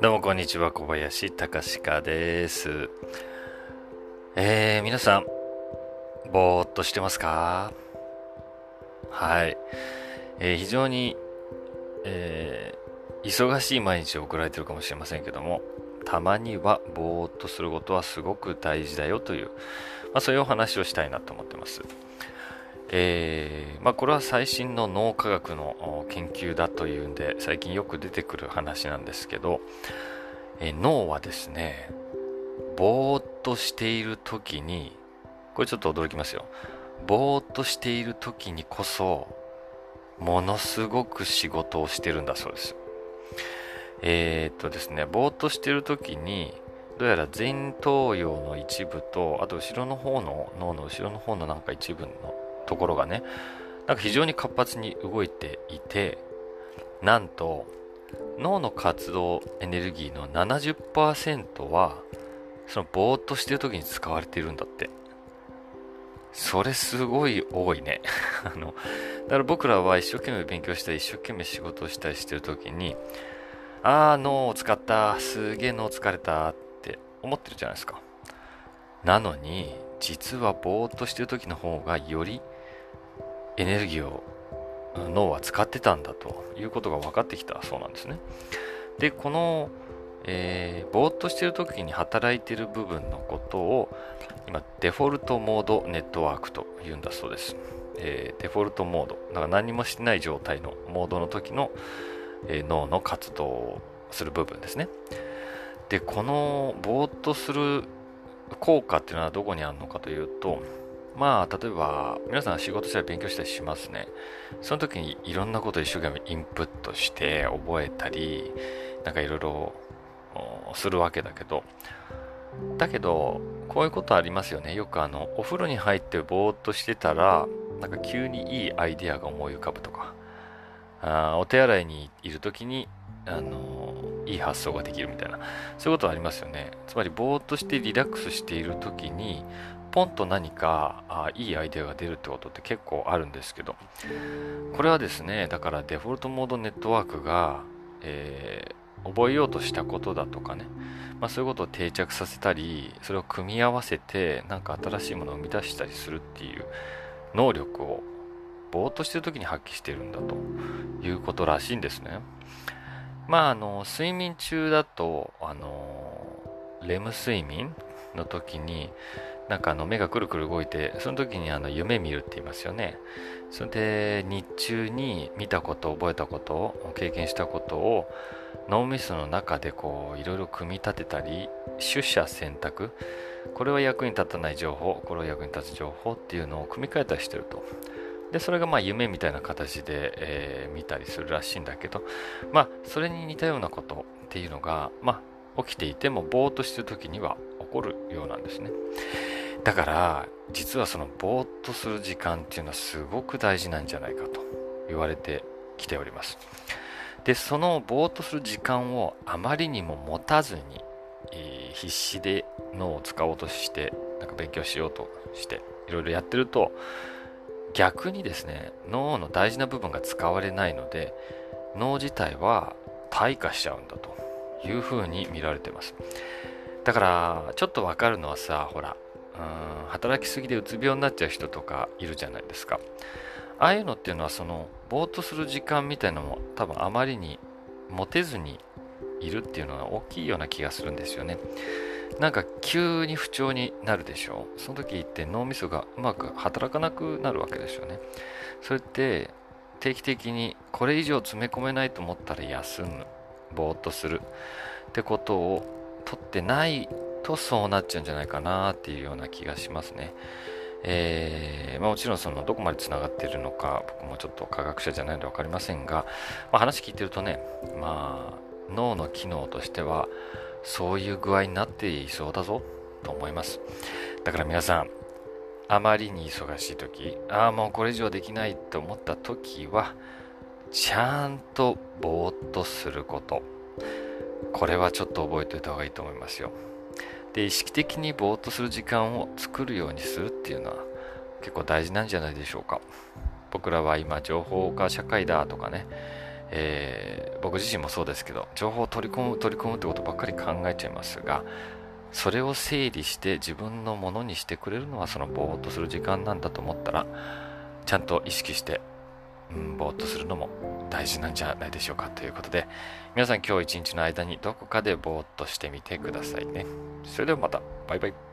どうもこんにちは、小林隆史です。えー、皆さん、ぼーっとしてますか？はい。えー、非常に、えー、忙しい毎日を送られてるかもしれませんけども、たまにはぼーっとすることはすごく大事だよという、まあ、そういうお話をしたいなと思ってます。えー、まあ、これは最新の脳科学の研究だというんで最近よく出てくる話なんですけど、えー、脳はですねぼーっとしている時にこれちょっと驚きますよ。ぼーっとしている時にこそものすごく仕事をしてるんだそうです。えー、っとですねぼーっとしている時にどうやら前頭葉の一部とあと後ろの方の脳の後ろの方のなんか一部のところがねなんか非常に活発に動いていてなんと脳の活動エネルギーの70%はそのぼーっとしてる時に使われているんだって。それすごい多いね。あのだから僕らは一生懸命勉強したり一生懸命仕事をしたりしてる時にああ脳を使った。すげえ脳疲れたって思ってるじゃないですか。なのに実はぼーっとしてる時の方がよりエネルギーを脳は使ってたんだということが分かってきたそうなんですね。で、この、えー、ぼーっとしてる時に働いてる部分のことを今デフォルトモードネットワークと言うんだそうです。えー、デフォルトモード、だから何もしてない状態のモードの時の、えー、脳の活動をする部分ですね。で、このぼーっとする効果っていうのはどこにあるのかというと、まあ、例えば、皆さん仕事したり勉強したりしますね。その時にいろんなことを一生懸命インプットして覚えたり、なんかいろいろするわけだけど、だけど、こういうことありますよね。よくあの、お風呂に入ってぼーっとしてたら、なんか急にいいアイデアが思い浮かぶとか、あお手洗いにいる時に、あのいい発想ができるみたいな、そういうことありますよね。つまり、ぼーっとしてリラックスしている時に、ポンと何かあいいアイデアが出るってことって結構あるんですけど。これはですねだからデフォルトモードネットワークが、えー、覚えようとしたことだとかね、まあ、そういうことを定着させたりそれを組み合わせて何か新しいものを生み出したりするっていう能力をぼーっとしてる時に発揮してるんだということらしいんですね。まああの睡眠中だとあのレム睡眠の時になんかあの目がくるくる動いてその時にあの夢見るって言いますよね。それで日中に見たこと覚えたことを経験したことを脳みその中でこういろいろ組み立てたり取捨選択。これは役に立たない情報これは役に立つ情報っていうのを組み替えたりしてると。でそれがまあ夢みたいな形で、えー、見たりするらしいんだけどまあそれに似たようなことっていうのがまあ起きていてもぼーっとしてる時には起こるようなんですね。だから実はそのぼーっとする時間っていうのはすごく大事なんじゃないかと言われてきております。でそのぼーっとする時間をあまりにも持たずに、えー、必死で脳を使おうとしてなんか勉強しようとしていろいろやってると逆にですね脳の大事な部分が使われないので脳自体は退化しちゃうんだというふうに見られてます。だからちょっとわかるのはさほらうん働きすぎでうつ病になっちゃう人とかいるじゃないですか。ああいうのっていうのはそのぼーっとする時間みたいなのも多分あまりに持てずにいるっていうのが大きいような気がするんですよね。なんか急に不調になるでしょ。うその時って脳みそがうまく働かなくなるわけですよね。それって定期的にこれ以上詰め込めないと思ったら休む。ぼーっとする。ってことを取ってないとそうなっちゃうんじゃないかなっていうような気がしますね。えーまあ、もちろんそのどこまでつながってるのか僕もちょっと科学者じゃないので分かりませんが、まあ、話聞いてるとね、まあ、脳の機能としてはそういう具合になっていそうだぞと思います。だから皆さんあまりに忙しい時ああもうこれ以上できないと思った時はちゃんとぼーっとすること。これはちょっと覚えておいた方がいいと思いますよ。で意識的にぼーっとする時間を作るようにするっていうのは結構大事なんじゃないでしょうか。僕らは今情報化社会だとかね、えー、僕自身もそうですけど、情報を取り込む、取り込むってことばっかり考えちゃいますが、それを整理して自分のものにしてくれるのはそのぼーっとする時間なんだと思ったら、ちゃんと意識して、うん、ぼーっとするのも大事なんじゃないでしょうかということで、皆さん今日一日の間にどこかでぼーっとしてみてくださいね。それではまた、バイバイ。